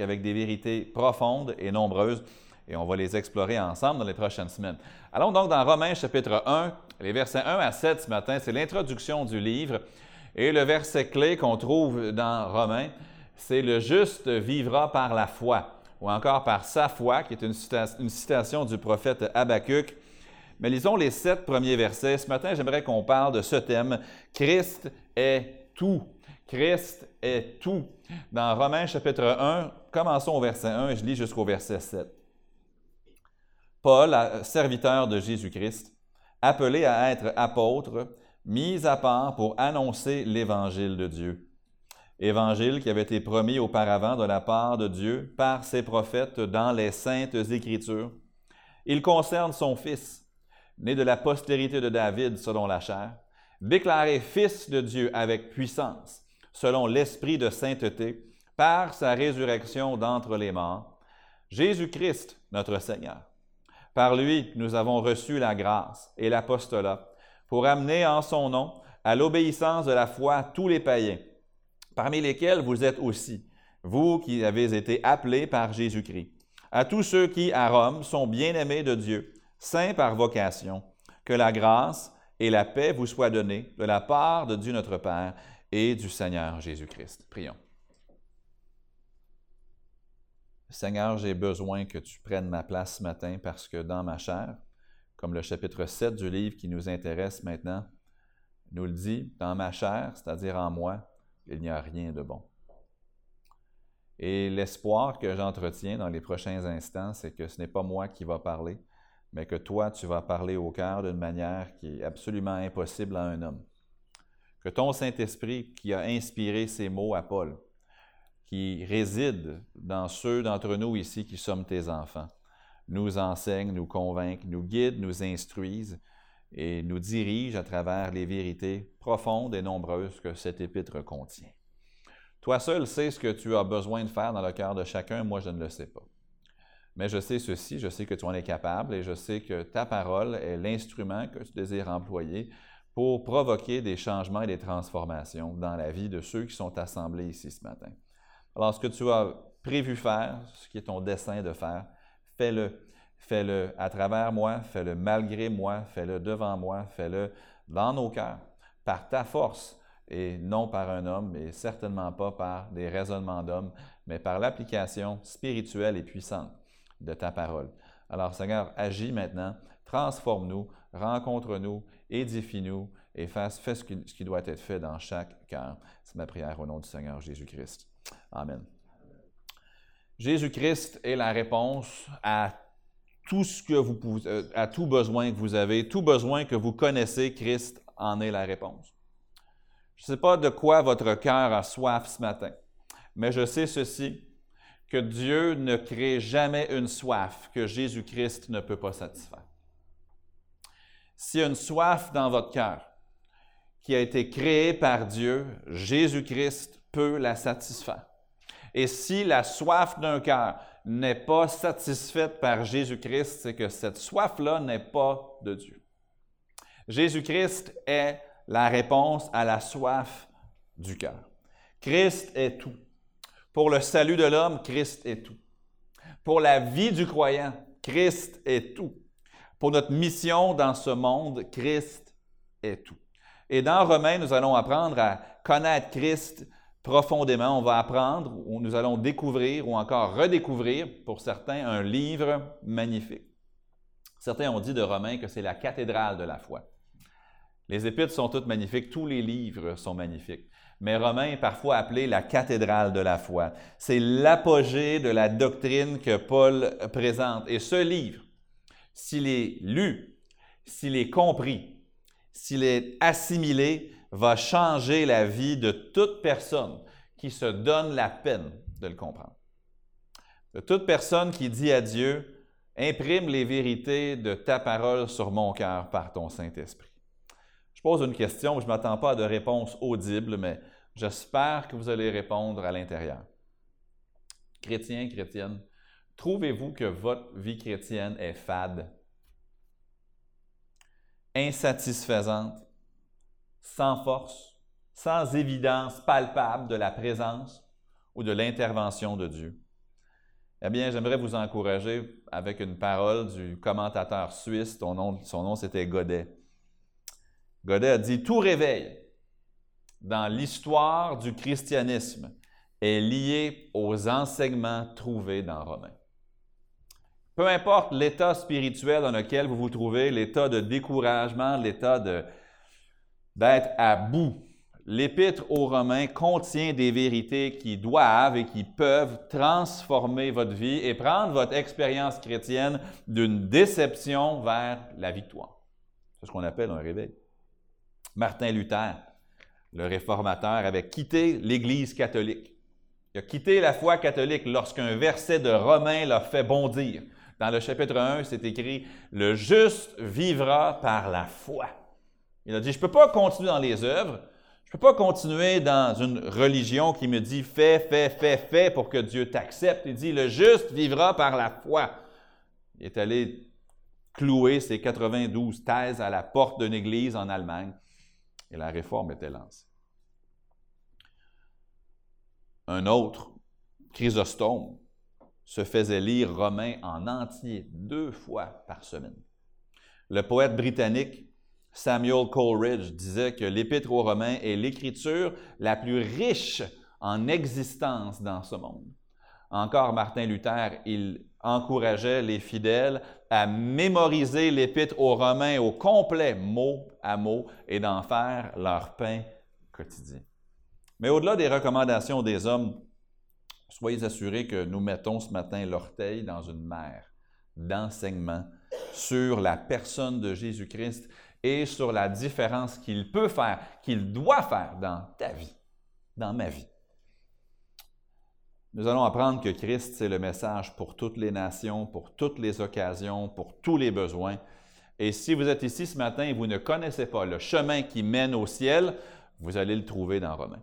Avec des vérités profondes et nombreuses, et on va les explorer ensemble dans les prochaines semaines. Allons donc dans Romains chapitre 1, les versets 1 à 7 ce matin, c'est l'introduction du livre, et le verset clé qu'on trouve dans Romains, c'est le juste vivra par la foi, ou encore par sa foi, qui est une, une citation du prophète Habacuc. Mais lisons les sept premiers versets. Ce matin, j'aimerais qu'on parle de ce thème. Christ est tout. Christ est tout. Dans Romains chapitre 1, commençons au verset 1 et je lis jusqu'au verset 7. Paul, serviteur de Jésus-Christ, appelé à être apôtre, mis à part pour annoncer l'évangile de Dieu. Évangile qui avait été promis auparavant de la part de Dieu par ses prophètes dans les saintes Écritures. Il concerne son Fils, né de la postérité de David selon la chair, déclaré Fils de Dieu avec puissance selon l'Esprit de sainteté, par sa résurrection d'entre les morts, Jésus-Christ, notre Seigneur. Par lui, nous avons reçu la grâce et l'apostolat pour amener en son nom à l'obéissance de la foi tous les païens, parmi lesquels vous êtes aussi, vous qui avez été appelés par Jésus-Christ, à tous ceux qui, à Rome, sont bien-aimés de Dieu, saints par vocation, que la grâce et la paix vous soient données de la part de Dieu notre Père et du Seigneur Jésus-Christ. Prions. Seigneur, j'ai besoin que tu prennes ma place ce matin parce que dans ma chair, comme le chapitre 7 du livre qui nous intéresse maintenant, nous le dit, dans ma chair, c'est-à-dire en moi, il n'y a rien de bon. Et l'espoir que j'entretiens dans les prochains instants, c'est que ce n'est pas moi qui va parler, mais que toi, tu vas parler au cœur d'une manière qui est absolument impossible à un homme que ton Saint-Esprit qui a inspiré ces mots à Paul, qui réside dans ceux d'entre nous ici qui sommes tes enfants, nous enseigne, nous convainc, nous guide, nous instruise et nous dirige à travers les vérités profondes et nombreuses que cet épître contient. Toi seul sais ce que tu as besoin de faire dans le cœur de chacun, moi je ne le sais pas. Mais je sais ceci, je sais que tu en es capable et je sais que ta parole est l'instrument que tu désires employer pour provoquer des changements et des transformations dans la vie de ceux qui sont assemblés ici ce matin. Alors, ce que tu as prévu faire, ce qui est ton dessein de faire, fais-le. Fais-le à travers moi, fais-le malgré moi, fais-le devant moi, fais-le dans nos cœurs, par ta force et non par un homme, et certainement pas par des raisonnements d'hommes, mais par l'application spirituelle et puissante de ta parole. Alors, Seigneur, agis maintenant, transforme-nous, rencontre-nous, édifie-nous et fais, ce, qui, doit être fait dans chaque cœur. C'est ma prière au nom du Seigneur Jésus-Christ. Amen. Jésus-Christ est la réponse à tout ce que vous pouvez, euh, à tout besoin que vous avez, tout besoin que vous connaissez, Christ en est la réponse. Je ne sais pas de quoi votre cœur a soif ce matin, mais je sais ceci, que Dieu ne crée jamais une soif que Jésus-Christ ne peut pas satisfaire. S'il y a une soif dans votre cœur qui a été créée par Dieu, Jésus-Christ peut la satisfaire. Et si la soif d'un cœur n'est pas satisfaite par Jésus-Christ, c'est que cette soif-là n'est pas de Dieu. Jésus-Christ est la réponse à la soif du cœur. Christ est tout. Pour le salut de l'homme, Christ est tout. Pour la vie du croyant, Christ est tout. Pour notre mission dans ce monde, Christ est tout. Et dans Romains, nous allons apprendre à connaître Christ profondément. On va apprendre, ou nous allons découvrir, ou encore redécouvrir, pour certains, un livre magnifique. Certains ont dit de Romains que c'est la cathédrale de la foi. Les épîtres sont toutes magnifiques, tous les livres sont magnifiques. Mais Romains est parfois appelé la cathédrale de la foi. C'est l'apogée de la doctrine que Paul présente. Et ce livre, s'il est lu, s'il est compris, s'il est assimilé, va changer la vie de toute personne qui se donne la peine de le comprendre. De toute personne qui dit à Dieu, Imprime les vérités de ta parole sur mon cœur par ton Saint-Esprit. Je pose une question, je ne m'attends pas à de réponse audible, mais j'espère que vous allez répondre à l'intérieur. Chrétiens, chrétiennes, trouvez-vous que votre vie chrétienne est fade, insatisfaisante, sans force, sans évidence palpable de la présence ou de l'intervention de Dieu? Eh bien, j'aimerais vous encourager avec une parole du commentateur suisse, son nom c'était Godet. Godet a dit Tout réveil dans l'histoire du christianisme est lié aux enseignements trouvés dans Romains. Peu importe l'état spirituel dans lequel vous vous trouvez, l'état de découragement, l'état d'être à bout, L'Épître aux Romains contient des vérités qui doivent et qui peuvent transformer votre vie et prendre votre expérience chrétienne d'une déception vers la victoire. C'est ce qu'on appelle un réveil. Martin Luther, le réformateur, avait quitté l'Église catholique. Il a quitté la foi catholique lorsqu'un verset de Romains l'a fait bondir. Dans le chapitre 1, c'est écrit Le juste vivra par la foi. Il a dit Je ne peux pas continuer dans les œuvres, je ne peux pas continuer dans une religion qui me dit fais, fais, fais, fais pour que Dieu t'accepte. Il dit le juste vivra par la foi. Il est allé clouer ses 92 thèses à la porte d'une église en Allemagne et la réforme était lancée. Un autre, Chrysostome, se faisait lire Romain en entier deux fois par semaine. Le poète britannique Samuel Coleridge disait que l'Épître aux Romains est l'écriture la plus riche en existence dans ce monde. Encore Martin Luther, il encourageait les fidèles à mémoriser l'Épître aux Romains au complet, mot à mot, et d'en faire leur pain quotidien. Mais au-delà des recommandations des hommes, soyez assurés que nous mettons ce matin l'orteil dans une mer d'enseignement sur la personne de Jésus-Christ et sur la différence qu'il peut faire, qu'il doit faire dans ta vie, dans ma vie. Nous allons apprendre que Christ, c'est le message pour toutes les nations, pour toutes les occasions, pour tous les besoins. Et si vous êtes ici ce matin et vous ne connaissez pas le chemin qui mène au ciel, vous allez le trouver dans Romains.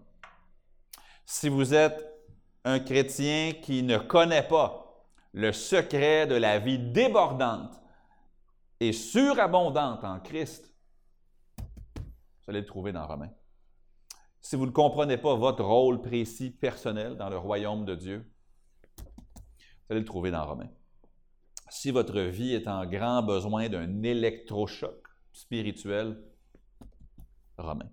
Si vous êtes un chrétien qui ne connaît pas le secret de la vie débordante et surabondante en Christ, vous allez le trouver dans Romains. Si vous ne comprenez pas votre rôle précis personnel dans le royaume de Dieu, vous allez le trouver dans Romains. Si votre vie est en grand besoin d'un électrochoc spirituel, Romains.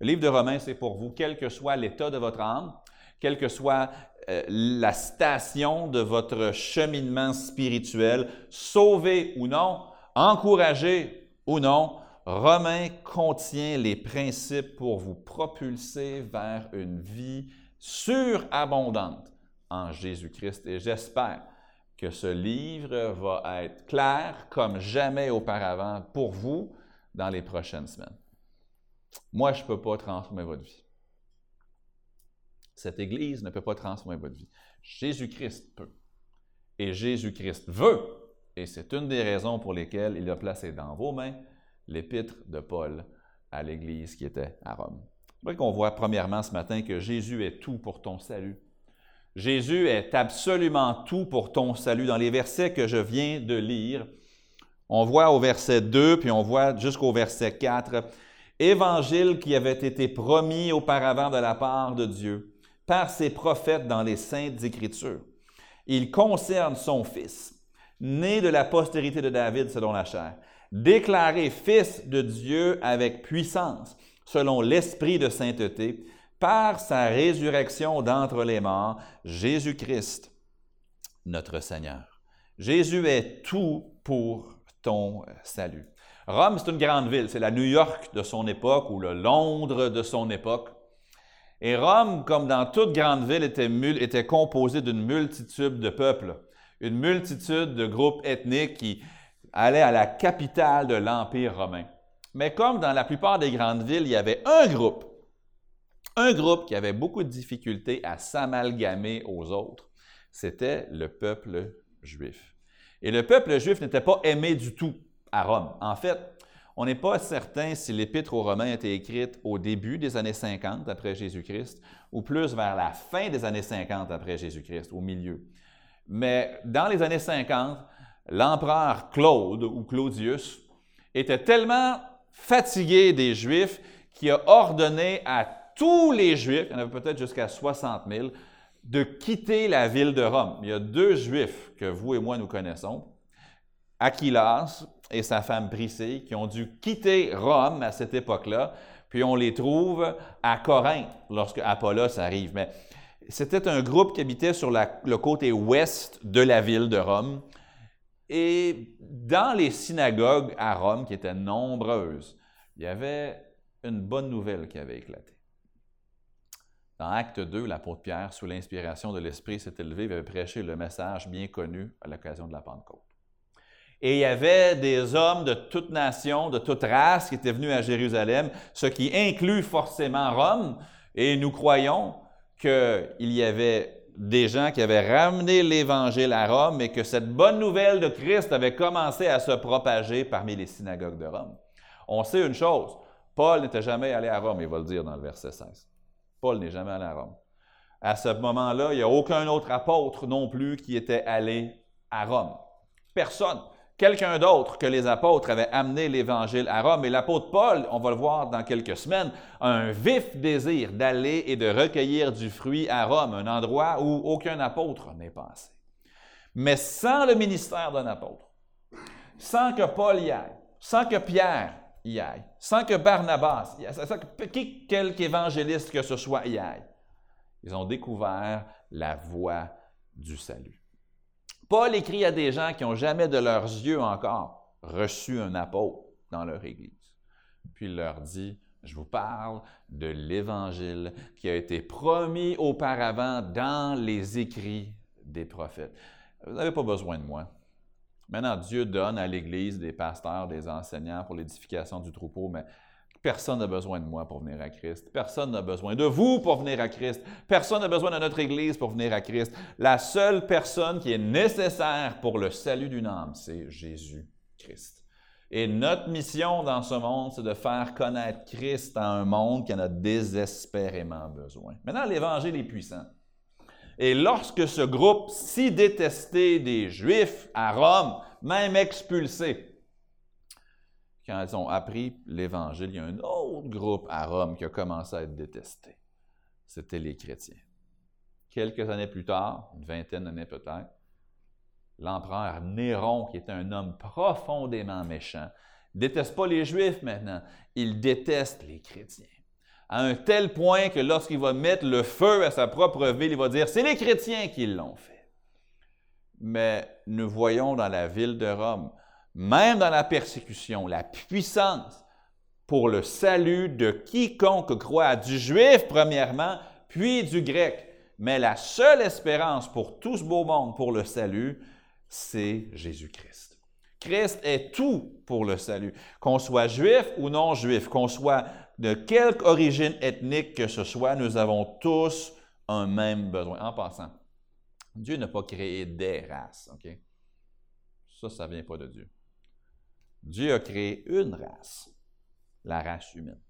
Le livre de Romains, c'est pour vous, quel que soit l'état de votre âme, quelle que soit euh, la station de votre cheminement spirituel, sauvé ou non, encouragé ou non, Romain contient les principes pour vous propulser vers une vie surabondante en Jésus-Christ et j'espère que ce livre va être clair comme jamais auparavant pour vous dans les prochaines semaines. Moi, je ne peux pas transformer votre vie. Cette Église ne peut pas transformer votre vie. Jésus-Christ peut. Et Jésus-Christ veut. Et c'est une des raisons pour lesquelles il a placé dans vos mains l'épître de Paul à l'Église qui était à Rome. C'est vrai qu'on voit premièrement ce matin que Jésus est tout pour ton salut. Jésus est absolument tout pour ton salut. Dans les versets que je viens de lire, on voit au verset 2, puis on voit jusqu'au verset 4, Évangile qui avait été promis auparavant de la part de Dieu par ses prophètes dans les saintes Écritures. Il concerne son Fils, né de la postérité de David selon la chair, déclaré Fils de Dieu avec puissance, selon l'Esprit de sainteté, par sa résurrection d'entre les morts, Jésus-Christ, notre Seigneur. Jésus est tout pour ton salut. Rome, c'est une grande ville, c'est la New York de son époque ou le Londres de son époque. Et Rome, comme dans toute grande ville, était, composée d'une multitude de peuples, une multitude de groupes ethniques qui allait à la capitale de l'Empire romain. Mais comme dans la plupart des grandes villes, il y avait un groupe, un groupe qui avait beaucoup de difficultés à s'amalgamer aux autres, c'était le peuple juif. Et le peuple juif n'était pas aimé du tout à Rome. En fait, on n'est pas certain si l'Épître aux Romains a été écrite au début des années 50 après Jésus-Christ ou plus vers la fin des années 50 après Jésus-Christ, au milieu. Mais dans les années 50, l'empereur Claude ou Claudius était tellement fatigué des Juifs qu'il a ordonné à tous les Juifs, il y en avait peut-être jusqu'à 60 000, de quitter la ville de Rome. Il y a deux Juifs que vous et moi nous connaissons, Aquilas et sa femme Priscille, qui ont dû quitter Rome à cette époque-là, puis on les trouve à Corinthe lorsque Apollos arrive. Mais c'était un groupe qui habitait sur le côté ouest de la ville de Rome. Et dans les synagogues à Rome, qui étaient nombreuses, il y avait une bonne nouvelle qui avait éclaté. Dans Acte 2, l'apôtre Pierre, sous l'inspiration de l'Esprit, s'est élevé et avait prêché le message bien connu à l'occasion de la Pentecôte. Et il y avait des hommes de toute nation, de toute race qui étaient venus à Jérusalem, ce qui inclut forcément Rome. Et nous croyons qu'il y avait des gens qui avaient ramené l'Évangile à Rome et que cette bonne nouvelle de Christ avait commencé à se propager parmi les synagogues de Rome. On sait une chose, Paul n'était jamais allé à Rome, il va le dire dans le verset 16. Paul n'est jamais allé à Rome. À ce moment-là, il n'y a aucun autre apôtre non plus qui était allé à Rome. Personne. Quelqu'un d'autre que les apôtres avait amené l'Évangile à Rome. Et l'apôtre Paul, on va le voir dans quelques semaines, a un vif désir d'aller et de recueillir du fruit à Rome, un endroit où aucun apôtre n'est passé. Mais sans le ministère d'un apôtre, sans que Paul y aille, sans que Pierre y aille, sans que Barnabas y aille, sans que que ce soit y aille. Ils ont découvert la voie du salut. Paul écrit à des gens qui n'ont jamais de leurs yeux encore reçu un apôtre dans leur Église. Puis il leur dit, je vous parle de l'Évangile qui a été promis auparavant dans les écrits des prophètes. Vous n'avez pas besoin de moi. Maintenant, Dieu donne à l'Église des pasteurs, des enseignants pour l'édification du troupeau, mais personne n'a besoin de moi pour venir à Christ. Personne n'a besoin de vous pour venir à Christ. Personne n'a besoin de notre Église pour venir à Christ. La seule personne qui est nécessaire pour le salut d'une âme, c'est Jésus-Christ. Et notre mission dans ce monde, c'est de faire connaître Christ à un monde qui en a désespérément besoin. Maintenant, l'Évangile est puissant. Et lorsque ce groupe si détesté des Juifs à Rome, même expulsé, quand ils ont appris l'Évangile, il y a un autre groupe à Rome qui a commencé à être détesté. C'était les chrétiens. Quelques années plus tard, une vingtaine d'années peut-être, l'empereur Néron, qui était un homme profondément méchant, déteste pas les Juifs maintenant, il déteste les chrétiens à un tel point que lorsqu'il va mettre le feu à sa propre ville, il va dire, c'est les chrétiens qui l'ont fait. Mais nous voyons dans la ville de Rome, même dans la persécution, la puissance pour le salut de quiconque croit, du juif premièrement, puis du grec. Mais la seule espérance pour tout ce beau monde pour le salut, c'est Jésus-Christ. Christ est tout pour le salut. Qu'on soit juif ou non juif, qu'on soit de quelque origine ethnique que ce soit, nous avons tous un même besoin. En passant, Dieu n'a pas créé des races, OK? Ça, ça ne vient pas de Dieu. Dieu a créé une race, la race humaine.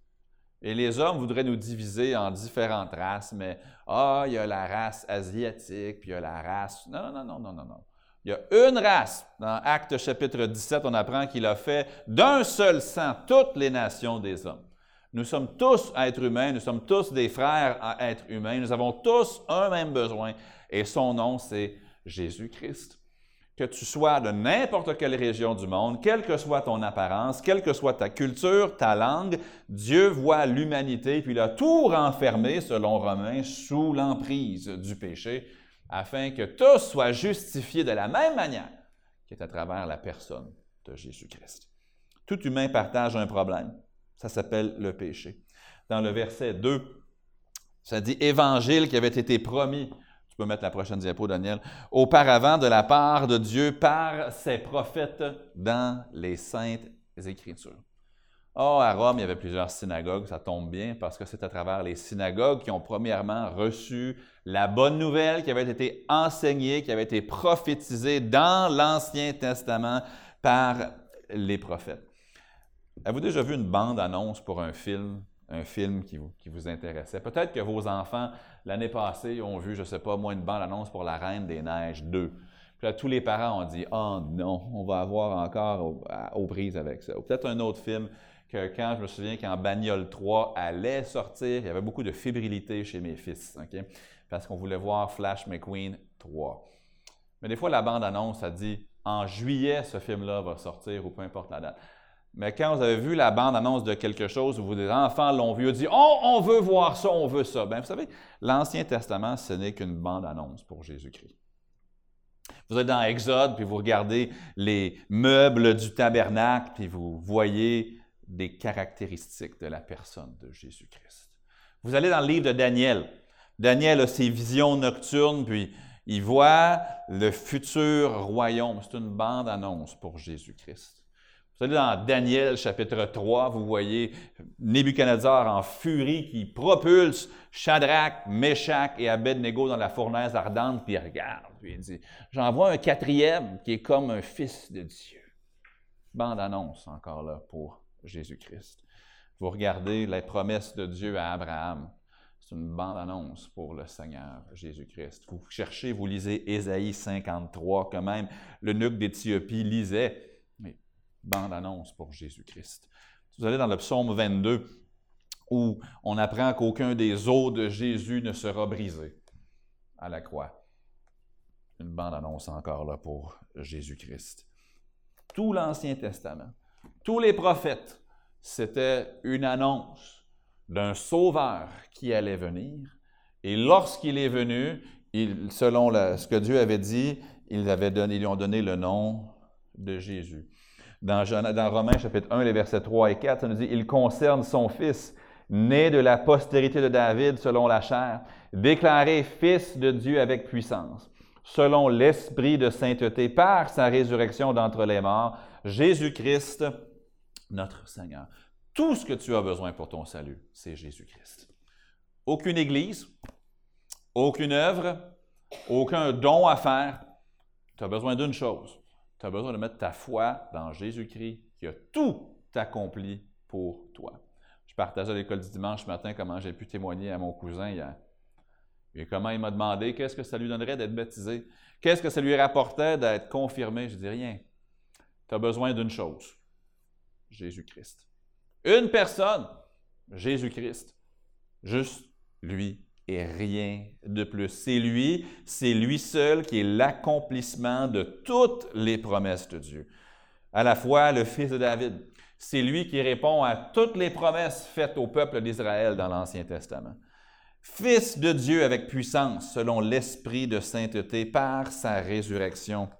Et les hommes voudraient nous diviser en différentes races, mais ah, il y a la race asiatique, puis il y a la race. Non, non, non, non, non, non. Il y a une race. Dans Actes chapitre 17, on apprend qu'il a fait d'un seul sang toutes les nations des hommes. Nous sommes tous êtres humains, nous sommes tous des frères à êtres humains, nous avons tous un même besoin, et son nom, c'est Jésus-Christ. Que tu sois de n'importe quelle région du monde, quelle que soit ton apparence, quelle que soit ta culture, ta langue, Dieu voit l'humanité, puis il a tout renfermé, selon Romains, sous l'emprise du péché, afin que tous soient justifiés de la même manière, qui est à travers la personne de Jésus-Christ. Tout humain partage un problème. Ça s'appelle le péché. Dans le verset 2, ça dit évangile qui avait été promis. Tu peux mettre la prochaine diapo, Daniel. Auparavant, de la part de Dieu par ses prophètes dans les saintes Écritures. Oh, à Rome, il y avait plusieurs synagogues, ça tombe bien, parce que c'est à travers les synagogues qui ont premièrement reçu la bonne nouvelle qui avait été enseignée, qui avait été prophétisée dans l'Ancien Testament par les prophètes. Avez-vous déjà vu une bande-annonce pour un film, un film qui vous, qui vous intéressait? Peut-être que vos enfants, l'année passée, ont vu, je ne sais pas, moi, une bande-annonce pour La Reine des Neiges 2. Puis là, tous les parents ont dit, oh non, on va avoir encore aux, prises avec ça. Ou peut-être un autre film que quand je me souviens qu'en Bagnole 3 allait sortir, il y avait beaucoup de fébrilité chez mes fils, parce qu'on voulait voir Flash McQueen 3. Mais des fois, la bande-annonce, ça dit en juillet, ce film-là va sortir ou peu importe la date. Mais quand vous avez vu la bande-annonce de quelque chose où vos enfants l'ont vu, ont dit Oh, on veut voir ça, on veut ça. Bien, vous savez, l'Ancien Testament, ce n'est qu'une bande-annonce pour Jésus-Christ. Vous êtes dans Exode, puis vous regardez les meubles du tabernacle, puis vous voyez des caractéristiques de la personne de Jésus-Christ. Vous allez dans le livre de Daniel. Daniel a ses visions nocturnes, puis il voit le futur royaume. C'est une bande-annonce pour Jésus-Christ. Vous allez dans Daniel chapitre 3, vous voyez Nebuchadnezzar en furie qui propulse Shadrach, Meshach et Abednego dans la fournaise ardente, puis il regarde, puis il dit J'en vois un quatrième qui est comme un fils de Dieu. Bande-annonce encore là pour Jésus-Christ. Vous regardez les promesses de Dieu à Abraham. C'est une bande-annonce pour le Seigneur Jésus-Christ. Vous cherchez, vous lisez Ésaïe 53, que même le nuque d'Éthiopie lisait bande-annonce pour Jésus-Christ. Vous allez dans le psaume 22 où on apprend qu'aucun des os de Jésus ne sera brisé à la croix. Une bande-annonce encore là pour Jésus-Christ. Tout l'Ancien Testament, tous les prophètes, c'était une annonce d'un sauveur qui allait venir. Et lorsqu'il est venu, il, selon ce que Dieu avait dit, donné, ils lui ont donné le nom de Jésus. Dans, Romains chapitre 1, les versets 3 et 4, ça nous dit, il concerne son fils, né de la postérité de David selon la chair, déclaré fils de Dieu avec puissance, selon l'esprit de sainteté par sa résurrection d'entre les morts, Jésus-Christ, notre Seigneur. Tout ce que tu as besoin pour ton salut, c'est Jésus-Christ. Aucune église, aucune œuvre, aucun don à faire. Tu as besoin d'une chose, tu as besoin de mettre ta foi dans Jésus-Christ qui a tout accompli pour toi. Je partageais à l'école du dimanche matin comment j'ai pu témoigner à mon cousin hier. Et comment il m'a demandé qu'est-ce que ça lui donnerait d'être baptisé, qu'est-ce que ça lui rapportait d'être confirmé? Je dis rien. Tu as besoin d'une chose, Jésus-Christ. Une personne, Jésus-Christ. Juste lui et rien de plus. C'est lui, c'est lui seul qui est l'accomplissement de toutes les promesses de Dieu. À la fois le fils de David, c'est lui qui répond à toutes les promesses faites au peuple d'Israël dans l'Ancien Testament. Fils de Dieu avec puissance, selon l'esprit de sainteté, par sa résurrection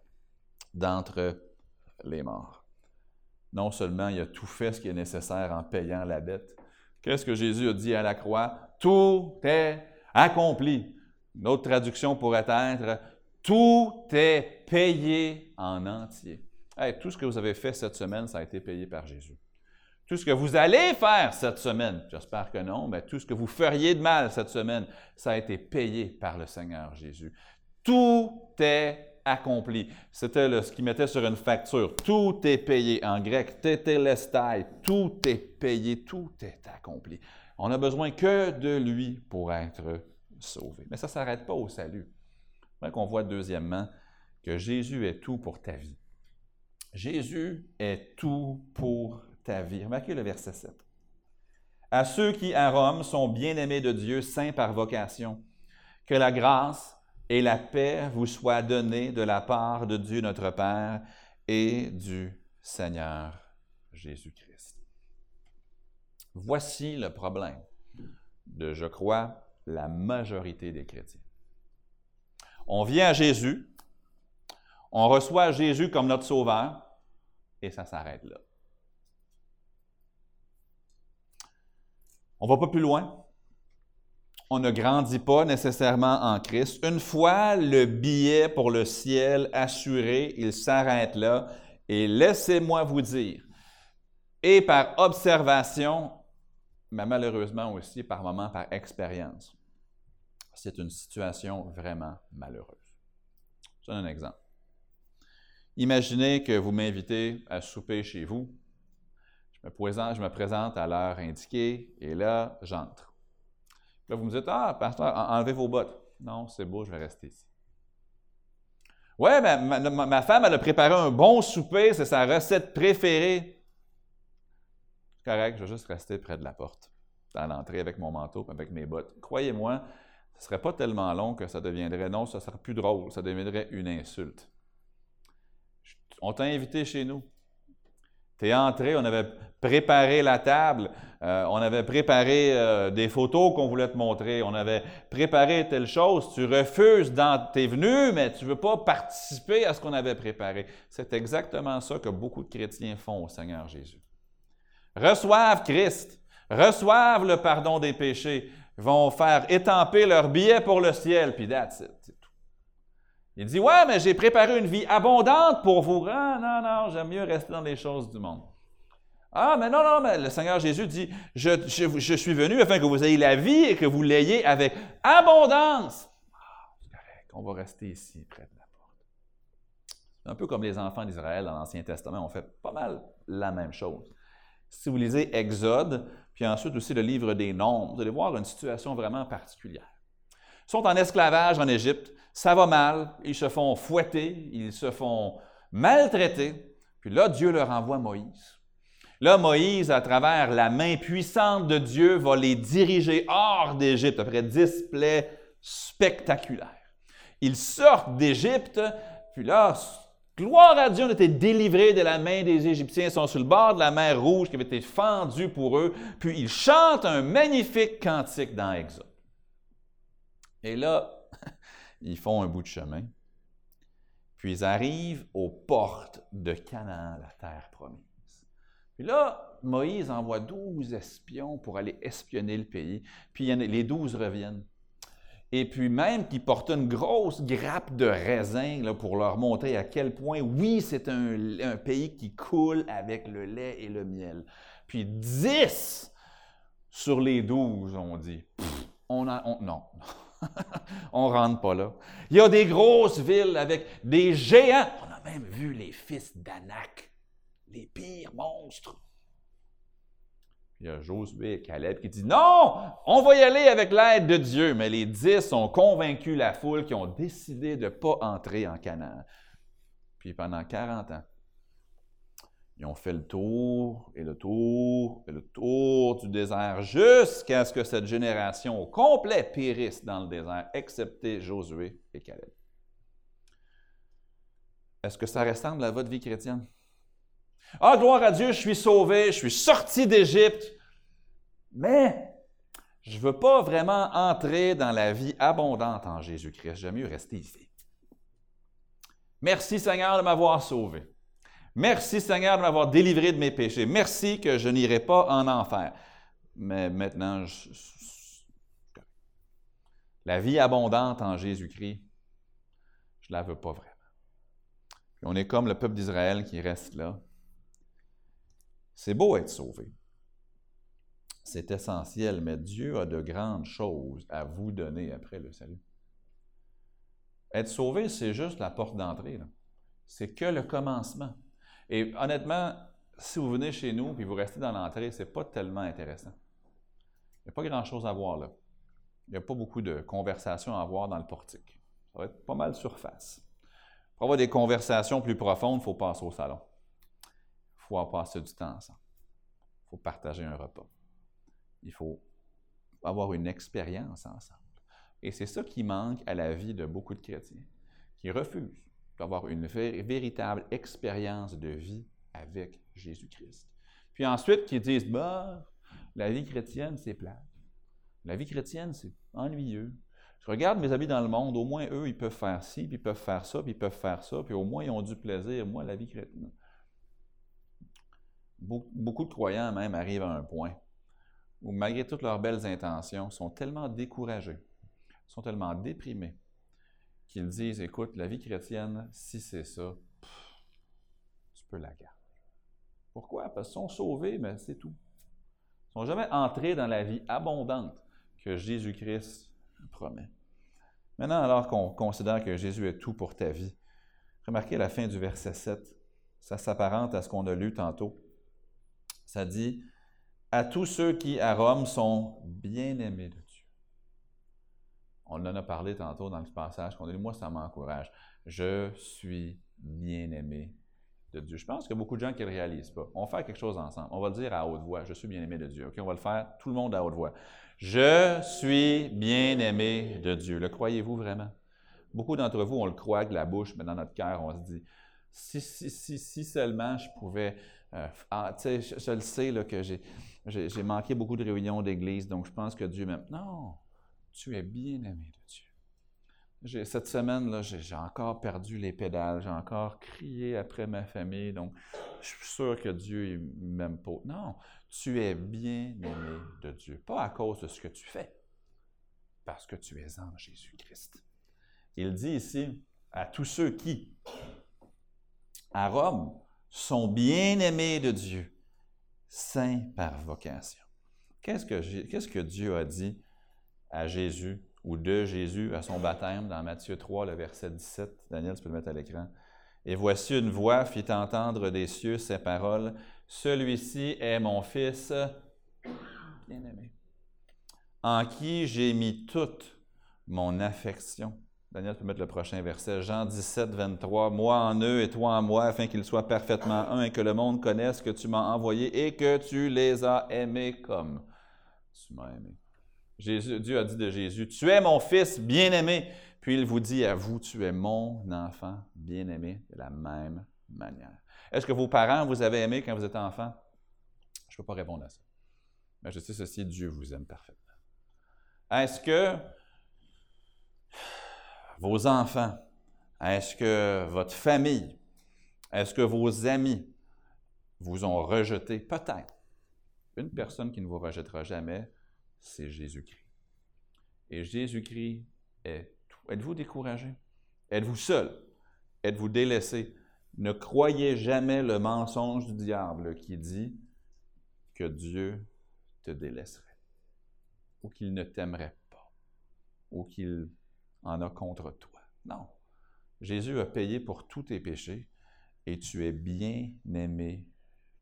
d'entre les morts. Non seulement il a tout fait ce qui est nécessaire en payant la dette. Qu'est-ce que Jésus a dit à la croix? Tout est accompli. Une autre traduction pourrait être Tout est payé en entier. tout ce que vous avez fait cette semaine, ça a été payé par Jésus. Tout ce que vous allez faire cette semaine, j'espère que non, mais tout ce que vous feriez de mal cette semaine, ça a été payé par le Seigneur Jésus. Tout est accompli. C'était ce qu'il mettait sur une facture. Tout est payé. En grec. Tout est payé. Tout est accompli. On n'a besoin que de lui pour être sauvé. Mais ça ne s'arrête pas au salut. On qu'on voit deuxièmement que Jésus est tout pour ta vie. Jésus est tout pour ta vie. Remarquez le verset 7. À ceux qui à Rome sont bien-aimés de Dieu, saints par vocation, que la grâce et la paix vous soient données de la part de Dieu notre Père et du Seigneur Jésus-Christ. Voici le problème de, je crois, la majorité des chrétiens. On vient à Jésus, on reçoit Jésus comme notre sauveur, et ça s'arrête là. On ne va pas plus loin. On ne grandit pas nécessairement en Christ. Une fois le billet pour le ciel assuré, il s'arrête là. Et laissez-moi vous dire, et par observation, mais malheureusement aussi par moments par expérience. C'est une situation vraiment malheureuse. Je donne un exemple. Imaginez que vous m'invitez à souper chez vous. Je me présente, je me présente à l'heure indiquée et là, j'entre. Là, vous me dites Ah, pasteur, enlevez vos bottes. Non, c'est beau, je vais rester ici. Ouais, ma, ma, femme, elle a préparé un bon souper, c'est sa recette préférée. Correct, je vais juste rester près de la porte, dans l'entrée avec mon manteau, avec mes bottes. Croyez-moi, ce ne serait pas tellement long que ça deviendrait, non, ça serait plus drôle, ça deviendrait une insulte. On t'a invité chez nous. Tu es entré, on avait préparé la table, euh, on avait préparé euh, des photos qu'on voulait te montrer, on avait préparé telle chose. Tu refuses, tu es venu, mais tu ne veux pas participer à ce qu'on avait préparé. C'est exactement ça que beaucoup de chrétiens font au Seigneur Jésus. Reçoivent Christ, reçoivent le pardon des péchés, vont faire étamper leur billet pour le ciel, puis that's it. Il dit Ouais, mais j'ai préparé une vie abondante pour vous. Ah, non, non, j'aime mieux rester dans les choses du monde. Ah, mais non, non, mais le Seigneur Jésus dit Je, je, suis venu afin que vous ayez la vie et que vous l'ayez avec abondance. Ah, on va rester ici près de la porte. C'est un peu comme les enfants d'Israël dans l'Ancien Testament, on fait pas mal la même chose. Si vous lisez Exode, puis ensuite aussi le livre des Nombres, vous allez voir une situation vraiment particulière. Ils sont en esclavage en Égypte, ça va mal, ils se font fouetter, ils se font maltraiter. Puis là, Dieu leur envoie Moïse. Là, Moïse, à travers la main puissante de Dieu, va les diriger hors d'Égypte après dix plaies spectaculaires. Ils sortent d'Égypte, puis là, gloire à Dieu, on était délivrés de la main des Égyptiens. Ils sont sur le bord de la mer Rouge qui avait été fendue pour eux. Puis ils chantent un magnifique cantique dans Exode. Et là, ils font un bout de chemin. Puis ils arrivent aux portes de Canaan, la terre promise. Puis là, Moïse envoie douze espions pour aller espionner le pays. Puis les douze reviennent. Et puis même qu'ils portent une grosse grappe de raisin pour leur montrer à quel point, oui, c'est un, pays qui coule avec le lait et le miel. Puis dix sur les douze, on dit. on a, on, non, on rentre pas là. Il y a des grosses villes avec des géants. On a même vu les fils d'Anak, les pires monstres. Il y a Josué et Caleb qui disent Non, on va y aller avec l'aide de Dieu. Mais les dix ont convaincu la foule qui ont décidé de ne pas entrer en Canaan. Puis pendant 40 ans, ils ont fait le tour et le tour et le tour du désert jusqu'à ce que cette génération au complet périsse dans le désert, excepté Josué et Caleb. Est-ce que ça ressemble à votre vie chrétienne? Ah, gloire à Dieu, je suis sauvé, je suis sorti d'Égypte, mais je ne veux pas vraiment entrer dans la vie abondante en Jésus-Christ. J'aime mieux rester ici. Merci Seigneur de m'avoir sauvé. Merci Seigneur de m'avoir délivré de mes péchés. Merci que je n'irai pas en enfer. Mais maintenant, la vie abondante en Jésus-Christ, je ne la veux pas vraiment. on est comme le peuple d'Israël qui reste là. C'est beau être sauvé. C'est essentiel, mais Dieu a de grandes choses à vous donner après le salut. Être sauvé, c'est juste la porte d'entrée. C'est que le commencement. Et honnêtement, si vous venez chez nous et vous restez dans l'entrée, ce n'est pas tellement intéressant. Il n'y a pas grand-chose à voir là. Il n'y a pas beaucoup de conversations à avoir dans le portique. Ça va être pas mal surface. Pour avoir des conversations plus profondes, il faut passer au salon. Il faut passer du temps ensemble. Il faut partager un repas. Il faut avoir une expérience ensemble. Et c'est ça qui manque à la vie de beaucoup de chrétiens, qui refusent d'avoir une véritable expérience de vie avec Jésus-Christ. Puis ensuite, qui disent, bah, la vie chrétienne, c'est plat. La vie chrétienne, c'est ennuyeux. Je regarde mes amis dans le monde, au moins eux, ils peuvent faire ci, puis ils peuvent faire ça, puis ils peuvent faire ça, puis au moins ils ont du plaisir. Moi, la vie chrétienne. Beaucoup de croyants même arrivent à un point où, malgré toutes leurs belles intentions, sont tellement découragés, sont tellement déprimés, qu'ils disent, écoute, la vie chrétienne, si c'est ça, tu peux la garder. Pourquoi? Parce qu'ils sont sauvés, mais c'est tout. Ils sont jamais entrés dans la vie abondante que Jésus-Christ promet. Maintenant, alors qu'on considère que Jésus est tout pour ta vie, remarquez la fin du verset 7. Ça s'apparente à ce qu'on a lu tantôt. Ça dit À tous ceux qui à Rome sont bien-aimés de Dieu. On en a parlé tantôt dans le passage qu'on a lu. Moi, ça m'encourage. Je suis bien-aimé de Dieu. Je pense a beaucoup de gens qui ne le réalisent pas. On va faire quelque chose ensemble. On va le dire à haute voix. Je suis bien-aimé de Dieu. On va le faire tout le monde à haute voix. Je suis bien-aimé de Dieu. Le croyez-vous vraiment? Beaucoup d'entre vous, on le croit de la bouche, mais dans notre cœur, on se dit si, si, si, si seulement je pouvais. Euh, ah, je, le sais que j'ai manqué beaucoup de réunions d'église, donc je pense que Dieu m'aime. Non, tu es bien-aimé de Dieu cette semaine, j'ai encore perdu les pédales, j'ai encore crié après ma famille, donc je suis sûr que Dieu ne m'aime pas. Non, tu es bien aimé de Dieu, pas à cause de ce que tu fais, parce que tu es en Jésus-Christ. Il dit ici à tous ceux qui, à Rome, sont bien aimés de Dieu, saints par vocation. Qu'est-ce que, qu'est-ce que Dieu a dit à Jésus ou de Jésus à son baptême dans Matthieu 3, le verset 17. Daniel, tu peux le mettre à l'écran. Et voici une voix fit entendre des cieux ces paroles. Celui-ci est mon Fils bien-aimé, en qui j'ai mis toute mon affection. Daniel peut mettre le prochain verset. Jean 17, 23. Moi en eux et toi en moi, afin qu'ils soient parfaitement un et que le monde connaisse que tu m'as envoyé et que tu les as aimés comme tu m'as aimé. Dieu a dit de Jésus, Tu es mon fils bien-aimé. Puis il vous dit à vous, Tu es mon enfant bien-aimé de la même manière. Est-ce que vos parents vous avez aimé quand vous étiez enfant? Je ne peux pas répondre à ça. Mais je sais ceci, Dieu vous aime parfaitement. Est-ce que vos enfants, est-ce que votre famille, est-ce que vos amis vous ont rejeté? Peut-être. Une personne qui ne vous rejettera jamais, c'est Jésus-Christ. Et Jésus-Christ est tout. Êtes-vous découragé? Êtes-vous seul? Êtes-vous délaissé? Ne croyez jamais le mensonge du diable qui dit que Dieu te délaisserait ou qu'il ne t'aimerait pas ou qu'il en a contre toi. Non. Jésus a payé pour tous tes péchés et tu es bien aimé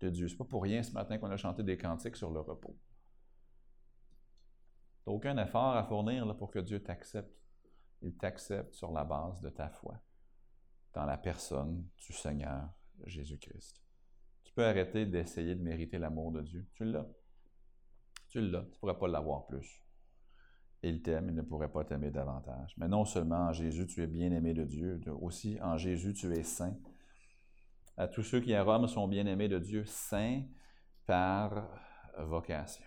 de Dieu. Ce n'est pas pour rien ce matin qu'on a chanté des cantiques sur le repos. Tu n'as aucun effort à fournir pour que Dieu t'accepte. Il t'accepte sur la base de ta foi dans la personne du Seigneur Jésus-Christ. Tu peux arrêter d'essayer de mériter l'amour de Dieu. Tu l'as. Tu l'as. Tu ne pourrais pas l'avoir plus. Il t'aime, il ne pourrait pas t'aimer davantage. Mais non seulement en Jésus, tu es bien-aimé de Dieu, aussi en Jésus, tu es saint. À tous ceux qui à Rome sont bien-aimés de Dieu, saints par vocation.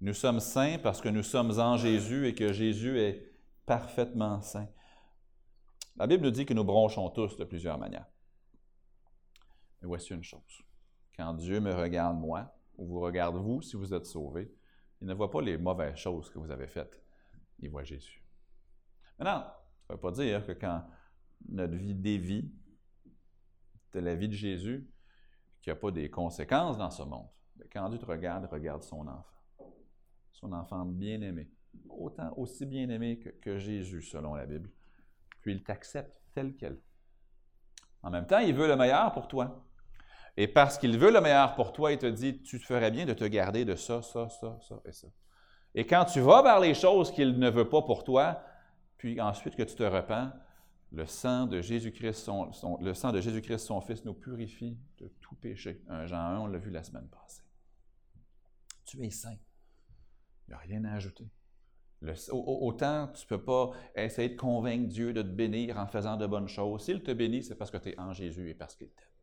Nous sommes saints parce que nous sommes en Jésus et que Jésus est parfaitement saint. La Bible nous dit que nous bronchons tous de plusieurs manières. Mais voici une chose. Quand Dieu me regarde moi, ou vous regarde vous si vous êtes sauvés, il ne voit pas les mauvaises choses que vous avez faites. Il voit Jésus. Maintenant, ça ne veut pas dire que quand notre vie dévie de la vie de Jésus, qu'il n'y a pas des conséquences dans ce monde. Mais quand Dieu te regarde, regarde son enfant son enfant bien-aimé, autant aussi bien-aimé que, Jésus selon la Bible. Puis il t'accepte tel quel. En même temps, il veut le meilleur pour toi. Et parce qu'il veut le meilleur pour toi, il te dit, tu ferais bien de te garder de ça, ça, ça, ça et ça. Et quand tu vas vers les choses qu'il ne veut pas pour toi, puis ensuite que tu te repens, le sang de Jésus-Christ, son, le sang de Jésus-Christ, son Fils, nous purifie de tout péché. Jean 1, on l'a vu la semaine passée. Tu es saint. Il n'y a rien à ajouter. autant tu ne peux pas essayer de convaincre Dieu de te bénir en faisant de bonnes choses. S'il te bénit, c'est parce que tu es en Jésus et parce qu'il t'aime.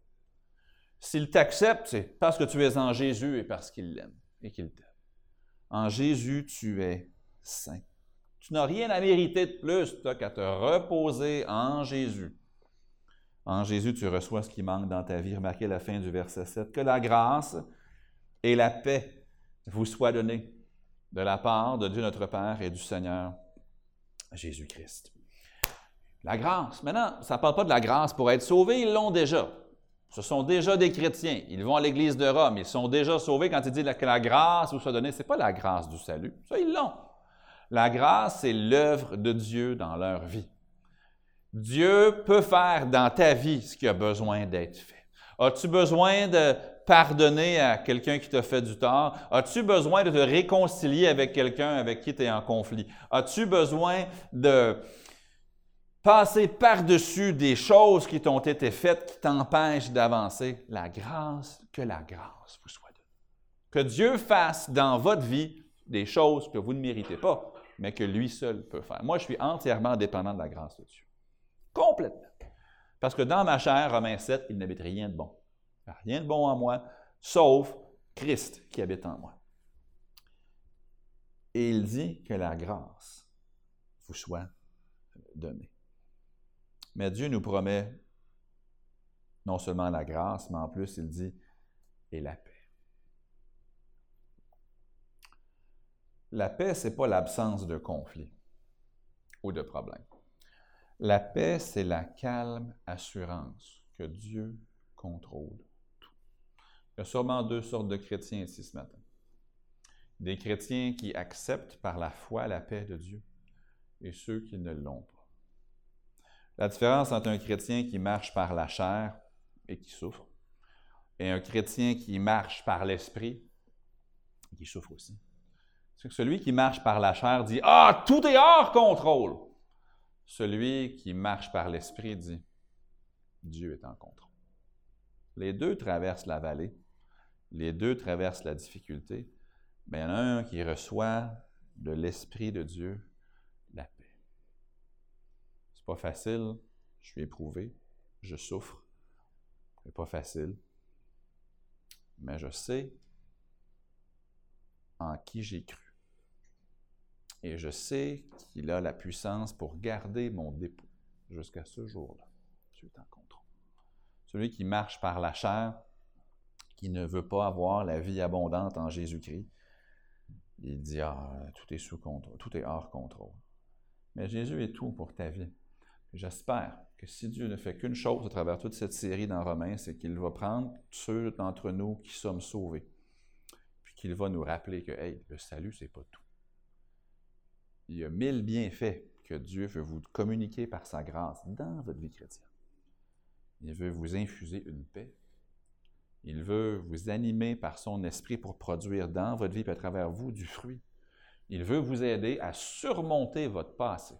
S'il t'accepte, c'est parce que tu es en Jésus et parce qu'il l'aime et qu'il t'aime. En Jésus, tu es saint. Tu n'as rien à mériter de plus, qu'à te reposer en Jésus. En Jésus, tu reçois ce qui manque dans ta vie. Remarquez la fin du verset 7. Que la grâce et la paix vous soient données de la part de Dieu notre Père et du Seigneur Jésus-Christ. La grâce. Maintenant, ça ne parle pas de la grâce pour être sauvé, ils l'ont déjà. Ce sont déjà des chrétiens. Ils vont à l'Église de Rome. Ils sont déjà sauvés. Quand il dit que la grâce vous soit donnée, ce n'est pas la grâce du salut. Ça, ils l'ont. La grâce, c'est l'œuvre de Dieu dans leur vie. Dieu peut faire dans ta vie ce qui a besoin d'être fait. As-tu besoin de pardonner à quelqu'un qui t'a fait du tort? As-tu besoin de te réconcilier avec quelqu'un avec qui tu es en conflit? As-tu besoin de passer par-dessus des choses qui t'ont été faites qui t'empêchent d'avancer? La grâce, que la grâce vous soit donnée. Que Dieu fasse dans votre vie des choses que vous ne méritez pas, mais que lui seul peut faire. Moi, je suis entièrement dépendant de la grâce de Dieu. Complètement. Parce que dans ma chair, Romains 7, il n'habite rien de bon. Rien de bon en moi, sauf Christ qui habite en moi. Et il dit que la grâce vous soit donnée. Mais Dieu nous promet non seulement la grâce, mais en plus, il dit et la paix. La paix, ce n'est pas l'absence de conflit ou de problème. La paix, c'est la calme assurance que Dieu contrôle tout. Il y a sûrement deux sortes de chrétiens ici ce matin. Des chrétiens qui acceptent par la foi la paix de Dieu et ceux qui ne l'ont pas. La différence entre un chrétien qui marche par la chair et qui souffre et un chrétien qui marche par l'esprit et qui souffre aussi. C'est que celui qui marche par la chair dit Ah, tout est hors contrôle. Celui qui marche par l'Esprit dit, Dieu est en contrôle. Les deux traversent la vallée, les deux traversent la difficulté, mais il y en a un qui reçoit de l'Esprit de Dieu. C'est pas facile, je suis éprouvé, je souffre, c'est pas facile, mais je sais en qui j'ai cru. Et je sais qu'il a la puissance pour garder mon dépôt jusqu'à ce jour-là. Dieu est en contrôle. Celui qui marche par la chair, qui ne veut pas avoir la vie abondante en Jésus-Christ, il dit Ah, tout est sous contrôle, tout est hors contrôle. Mais Jésus est tout pour ta vie. J'espère que si Dieu ne fait qu'une chose à travers toute cette série dans Romains, c'est qu'il va prendre ceux d'entre nous qui sommes sauvés, puis qu'il va nous rappeler que le salut, c'est pas tout il y a mille bienfaits que Dieu veut vous communiquer par sa grâce dans votre vie chrétienne. Il veut vous infuser une paix. Il veut vous animer par son esprit pour produire dans votre vie et à travers vous du fruit. Il veut vous aider à surmonter votre passé.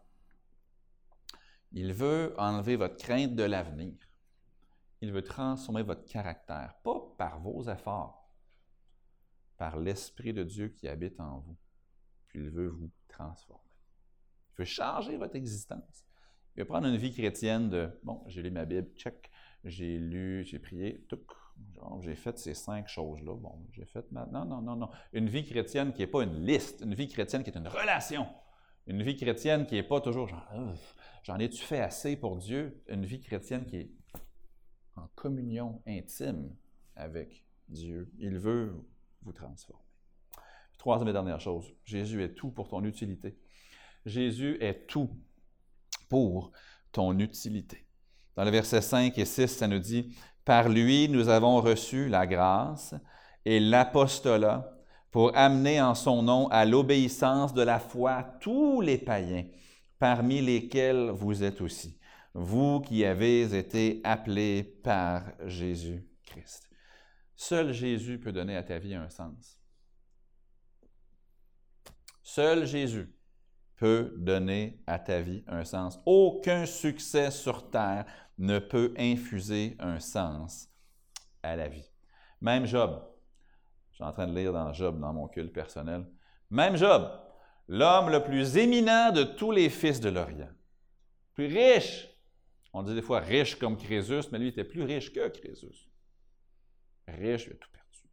Il veut enlever votre crainte de l'avenir. Il veut transformer votre caractère, pas par vos efforts, par l'Esprit de Dieu qui habite en vous. Puis il veut vous transformer. Il veut changer votre existence. Il veut prendre une vie chrétienne de bon, j'ai lu ma Bible, check, j'ai lu, j'ai prié, j'ai fait ces cinq choses-là. Bon, j'ai fait maintenant. Non, non, non. Une vie chrétienne qui n'est pas une liste, une vie chrétienne qui est une relation. Une vie chrétienne qui n'est pas toujours j'en ai-tu fait assez pour Dieu? Une vie chrétienne qui est en communion intime avec Dieu. Il veut vous transformer. Troisième et dernière chose, Jésus est tout pour ton utilité. Jésus est tout pour ton utilité. Dans le verset 5 et 6, ça nous dit, Par lui, nous avons reçu la grâce et l'apostolat pour amener en son nom à l'obéissance de la foi tous les païens, parmi lesquels vous êtes aussi, vous qui avez été appelés par Jésus-Christ. Seul Jésus peut donner à ta vie un sens. Seul Jésus peut donner à ta vie un sens. Aucun succès sur terre ne peut infuser un sens à la vie. Même Job, suis en train de lire dans Job, dans mon culte personnel, même Job, l'homme le plus éminent de tous les fils de l'Orient, plus riche, on dit des fois riche comme Crésus, mais lui était plus riche que Crésus. Riche, il a tout perdu.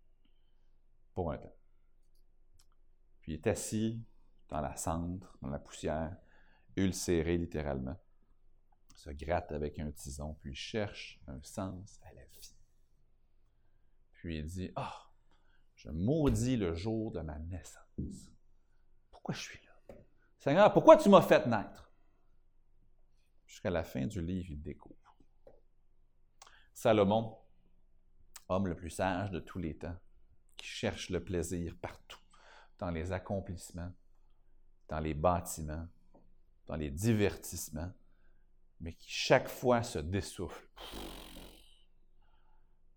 Pour un temps. Puis il est assis dans la cendre, dans la poussière, ulcéré littéralement. Il se gratte avec un tison, puis il cherche un sens à la vie. Puis il dit Ah, je maudis le jour de ma naissance. Pourquoi je suis là? Seigneur, pourquoi tu m'as fait naître? Jusqu'à la fin du livre, il découvre. Salomon, homme le plus sage de tous les temps, qui cherche le plaisir partout, dans les accomplissements, dans les bâtiments, dans les divertissements, mais qui chaque fois se dessouffle.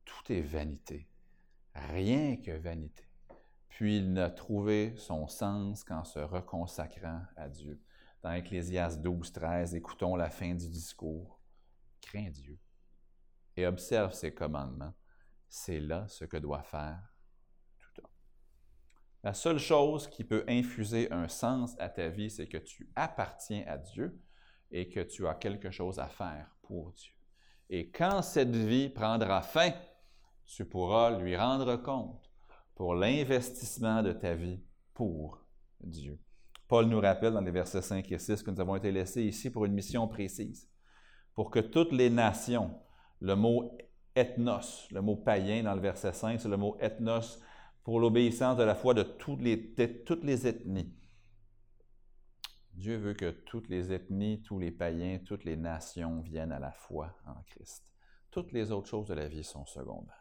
Tout est vanité, rien que vanité. Puis il n'a trouvé son sens qu'en se reconsacrant à Dieu. Dans Ecclésias 12, 13, écoutons la fin du discours. Crains Dieu et observe ses commandements. C'est là ce que doit faire tout homme. La seule chose qui peut infuser un sens à ta vie, c'est que tu appartiens à Dieu et que tu as quelque chose à faire pour Dieu. Et quand cette vie prendra fin, tu pourras lui rendre compte pour l'investissement de ta vie pour Dieu. Paul nous rappelle dans les versets 5 et 6 que nous avons été laissés ici pour une mission précise, pour que toutes les nations, le mot ethnos, le mot païen dans le verset 5, c'est le mot ethnos pour l'obéissance de la foi de toutes les, toutes les ethnies. Dieu veut que toutes les ethnies, tous les païens, toutes les nations viennent à la foi en Christ. Toutes les autres choses de la vie sont secondaires.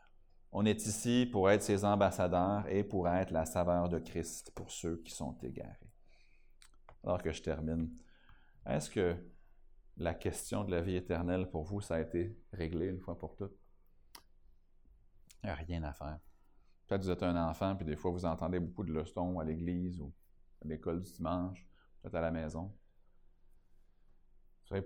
On est ici pour être ses ambassadeurs et pour être la saveur de Christ pour ceux qui sont égarés alors que je termine, est-ce que la question de la vie éternelle pour vous, ça a été réglé une fois pour toutes? Il a rien à faire. Peut-être que vous êtes un enfant, puis des fois vous entendez beaucoup de leçons à l'église ou à l'école du dimanche, peut-être à la maison.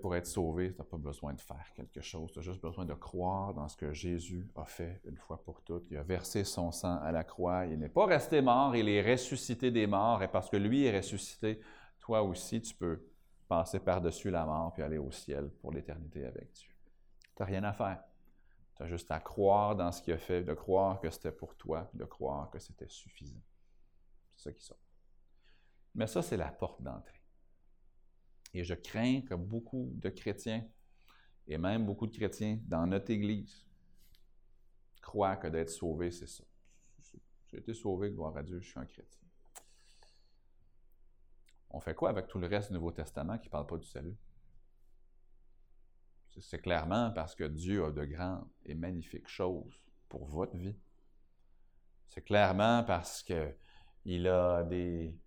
Pour être sauvé, tu n'as pas besoin de faire quelque chose. Tu as juste besoin de croire dans ce que Jésus a fait une fois pour toutes. Il a versé son sang à la croix. Il n'est pas resté mort, il est ressuscité des morts. Et parce que lui est ressuscité, toi aussi, tu peux passer par-dessus la mort puis aller au ciel pour l'éternité avec Dieu. Tu n'as rien à faire. Tu as juste à croire dans ce qu'il a fait, de croire que c'était pour toi, de croire que c'était suffisant. C'est ça qui sort. Mais ça, c'est la porte d'entrée. Et je crains que beaucoup de chrétiens, et même beaucoup de chrétiens dans notre Église, croient que d'être sauvé, c'est ça. J'ai été sauvé, gloire à Dieu, je suis un chrétien on fait quoi avec tout le reste du Nouveau Testament qui ne parle pas du salut? C'est clairement parce que Dieu a de grandes et magnifiques choses pour votre vie. C'est clairement parce qu'il a des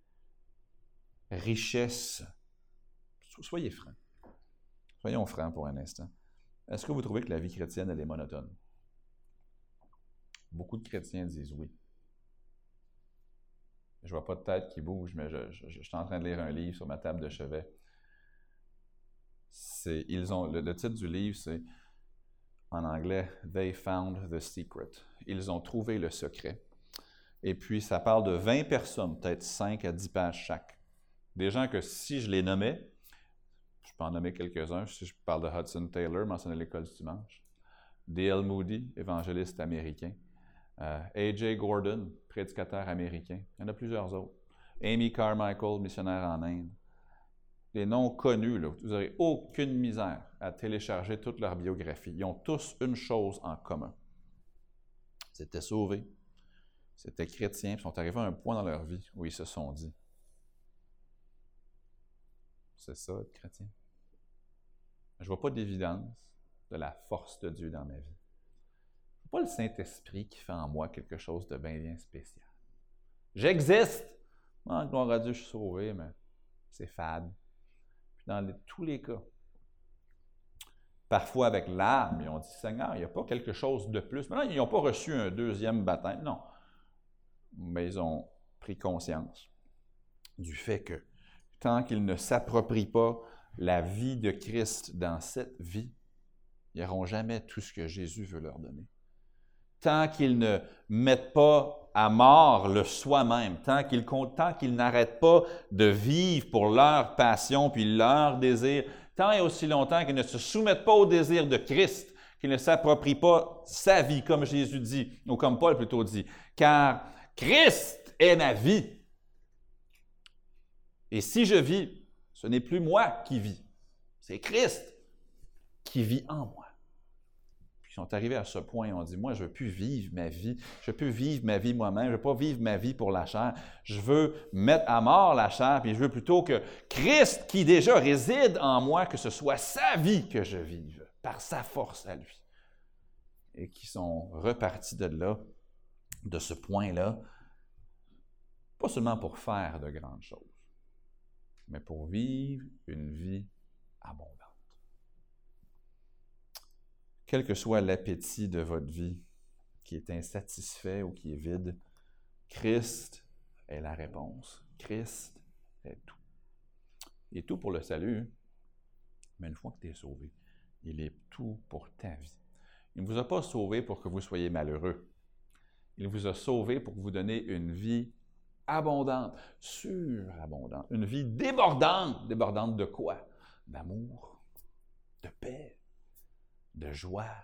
richesses. Soyez francs. Soyons francs pour un instant. Est-ce que vous trouvez que la vie chrétienne, elle est monotone? Beaucoup de chrétiens disent oui. Je vois pas de tête qui bouge, mais je, suis en train de lire un livre sur ma table de chevet. C'est, ils ont, le, titre du livre, c'est en anglais They Found the Secret. Ils ont trouvé le secret. Et puis, ça parle de 20 personnes, peut-être 5 à 10 pages chaque. Des gens que si je les nommais, je peux en nommer quelques-uns, si je parle de Hudson Taylor, mentionné l'école du dimanche, D.L. Moody, évangéliste américain, euh, A.J. Gordon, prédicateur américain. Il y en a plusieurs autres. Amy Carmichael, missionnaire en Inde. Les noms connus, vous n'aurez aucune misère à télécharger toute leur biographie. Ils ont tous une chose en commun. C'était sauvés, c'était chrétiens, ils sont arrivés à un point dans leur vie où ils se sont dit C'est ça, être chrétien. Je ne vois pas d'évidence de la force de Dieu dans ma vie pas le Saint-Esprit qui fait en moi quelque chose de bien, bien spécial. J'existe! Ah, gloire à Dieu, je suis sauvé, mais c'est fade. Puis dans tous les cas, parfois avec l'âme, ils ont dit Seigneur, il n'y a pas quelque chose de plus. Maintenant, ils n'ont pas reçu un deuxième baptême, non. Mais ils ont pris conscience du fait que tant qu'ils ne s'approprient pas la vie de Christ dans cette vie, ils n'auront jamais tout ce que Jésus veut leur donner tant qu'ils ne mettent pas à mort le soi-même, tant qu'ils n'arrêtent pas de vivre pour leur passion puis leur désir, tant et aussi longtemps qu'ils ne se soumettent pas au désir de Christ, qu'ils ne s'approprient pas sa vie, comme Jésus dit, ou comme Paul plutôt dit, car Christ est ma vie. Et si je vis, ce n'est plus moi qui vis, c'est Christ qui vit en moi. Sont arrivés à ce point, on dit, moi, je ne veux plus vivre ma vie, je veux plus vivre ma vie moi-même, je ne veux pas vivre ma vie pour la chair, je veux mettre à mort la chair, puis je veux plutôt que Christ, qui déjà réside en moi, que ce soit sa vie que je vive, par sa force à lui. et qui sont repartis de là, de ce point-là, pas seulement pour faire de grandes choses, mais pour vivre une vie abondante. Quel que soit l'appétit de votre vie qui est insatisfait ou qui est vide, Christ est la réponse. Christ est tout. Est tout pour le salut, mais une fois que tu es sauvé, il est tout pour ta vie. Il ne vous a pas sauvé pour que vous soyez malheureux. Il vous a sauvé pour vous donner une vie abondante, surabondante, une vie débordante. Débordante de quoi? D'amour, de paix, de joie,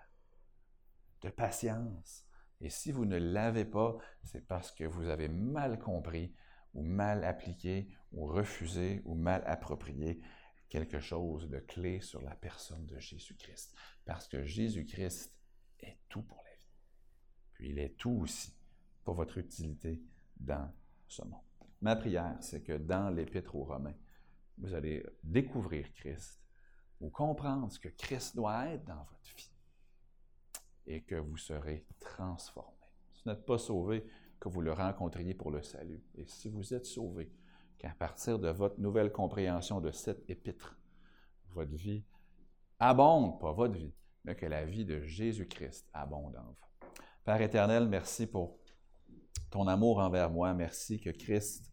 de patience. Et si vous ne l'avez pas, c'est parce que vous avez mal compris ou mal appliqué ou refusé ou mal approprié quelque chose de clé sur la personne de Jésus-Christ. Parce que Jésus-Christ est tout pour la vie. Puis il est tout aussi pour votre utilité dans ce monde. Ma prière, c'est que dans l'Épître aux Romains, vous allez découvrir Christ ou comprendre ce que Christ doit être dans votre vie et que vous serez transformé. Si vous n'êtes pas sauvé, que vous le rencontriez pour le salut. Et si vous êtes sauvé, qu'à partir de votre nouvelle compréhension de cette épître, votre vie abonde, pas votre vie, mais que la vie de Jésus-Christ abonde en vous. Père éternel, merci pour ton amour envers moi. Merci que Christ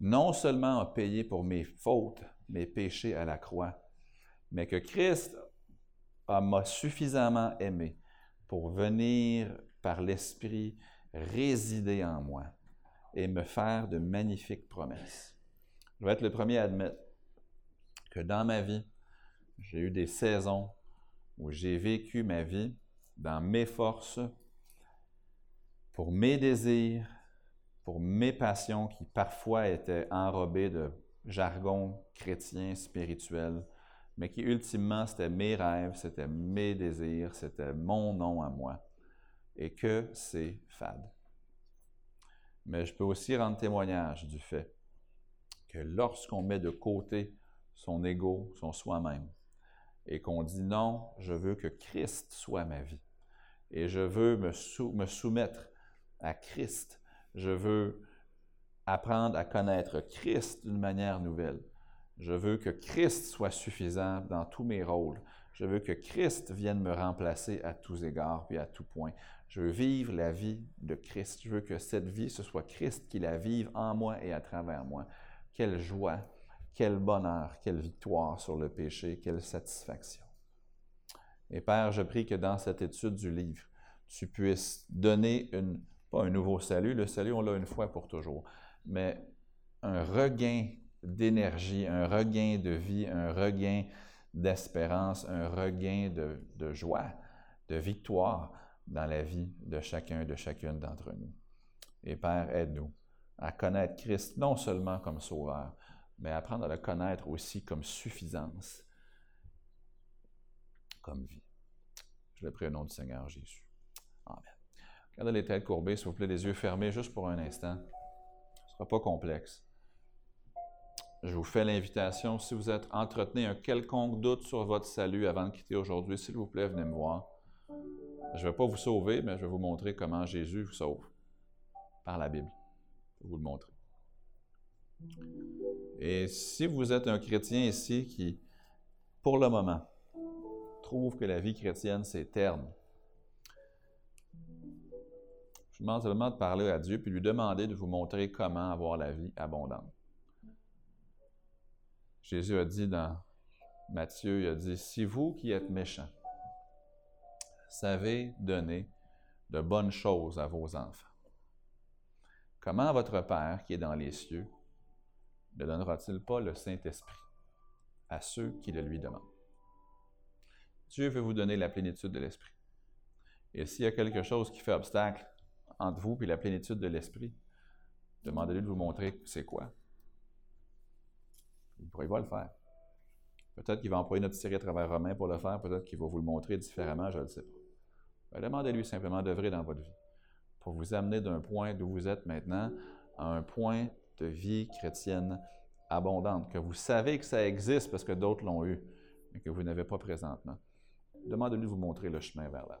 non seulement a payé pour mes fautes, mes péchés à la croix, mais que Christ m'a suffisamment aimé pour venir par l'Esprit résider en moi et me faire de magnifiques promesses. Je vais être le premier à admettre que dans ma vie, j'ai eu des saisons où j'ai vécu ma vie dans mes forces, pour mes désirs, pour mes passions qui parfois étaient enrobées de jargon chrétien, spirituel, mais qui ultimement c'était mes rêves, c'était mes désirs, c'était mon nom à moi, et que c'est fade. Mais je peux aussi rendre témoignage du fait que lorsqu'on met de côté son ego, son soi-même, et qu'on dit non, je veux que Christ soit ma vie, et je veux me, me soumettre à Christ. Je veux apprendre à connaître Christ d'une manière nouvelle. Je veux que Christ soit suffisant dans tous mes rôles. Je veux que Christ vienne me remplacer à tous égards puis à tout point. Je veux vivre la vie de Christ. Je veux que cette vie, ce soit Christ qui la vive en moi et à travers moi. Quelle joie, quel bonheur, quelle victoire sur le péché, quelle satisfaction. Et Père, je prie que dans cette étude du livre, tu puisses donner une pas un nouveau salut, le salut on l'a une fois pour toujours, mais un regain d'énergie, un regain de vie, un regain d'espérance, un regain de, joie, de victoire dans la vie de chacun, de chacune d'entre nous. Et Père, aide-nous à connaître Christ non seulement comme sauveur, mais apprendre à le connaître aussi comme suffisance, comme vie. Je le prie au nom du Seigneur Jésus. Amen. Gardez les têtes courbées, s'il vous plaît, les yeux fermés juste pour un instant. Ce ne sera pas complexe. Je vous fais l'invitation, si vous êtes entretenu un quelconque doute sur votre salut avant de quitter aujourd'hui, s'il vous plaît, venez me voir. Je ne vais pas vous sauver, mais je vais vous montrer comment Jésus vous sauve par la Bible. Je vais vous le montrer. Et si vous êtes un chrétien ici qui, pour le moment, trouve que la vie chrétienne, c'est terne, je demande seulement de parler à Dieu puis lui demander de vous montrer comment avoir la vie abondante. Jésus a dit dans Matthieu, il a dit, si vous qui êtes méchants, savez donner de bonnes choses à vos enfants, comment votre Père qui est dans les cieux ne donnera-t-il pas le Saint-Esprit à ceux qui le lui demandent? Dieu veut vous donner la plénitude de l'Esprit. Et s'il y a quelque chose qui fait obstacle entre vous et la plénitude de l'Esprit, demandez-lui de vous montrer c'est quoi. Il pourrait pas le faire. Peut-être qu'il va employer notre série à travers Romain pour le faire, peut-être qu'il va vous le montrer différemment, je ne le sais pas. Ben, demandez-lui simplement d'œuvrer dans votre vie pour vous amener d'un point d'où vous êtes maintenant à un point de vie chrétienne abondante, que vous savez que ça existe parce que d'autres l'ont eu, mais que vous n'avez pas présentement. Demandez-lui de vous montrer le chemin vers là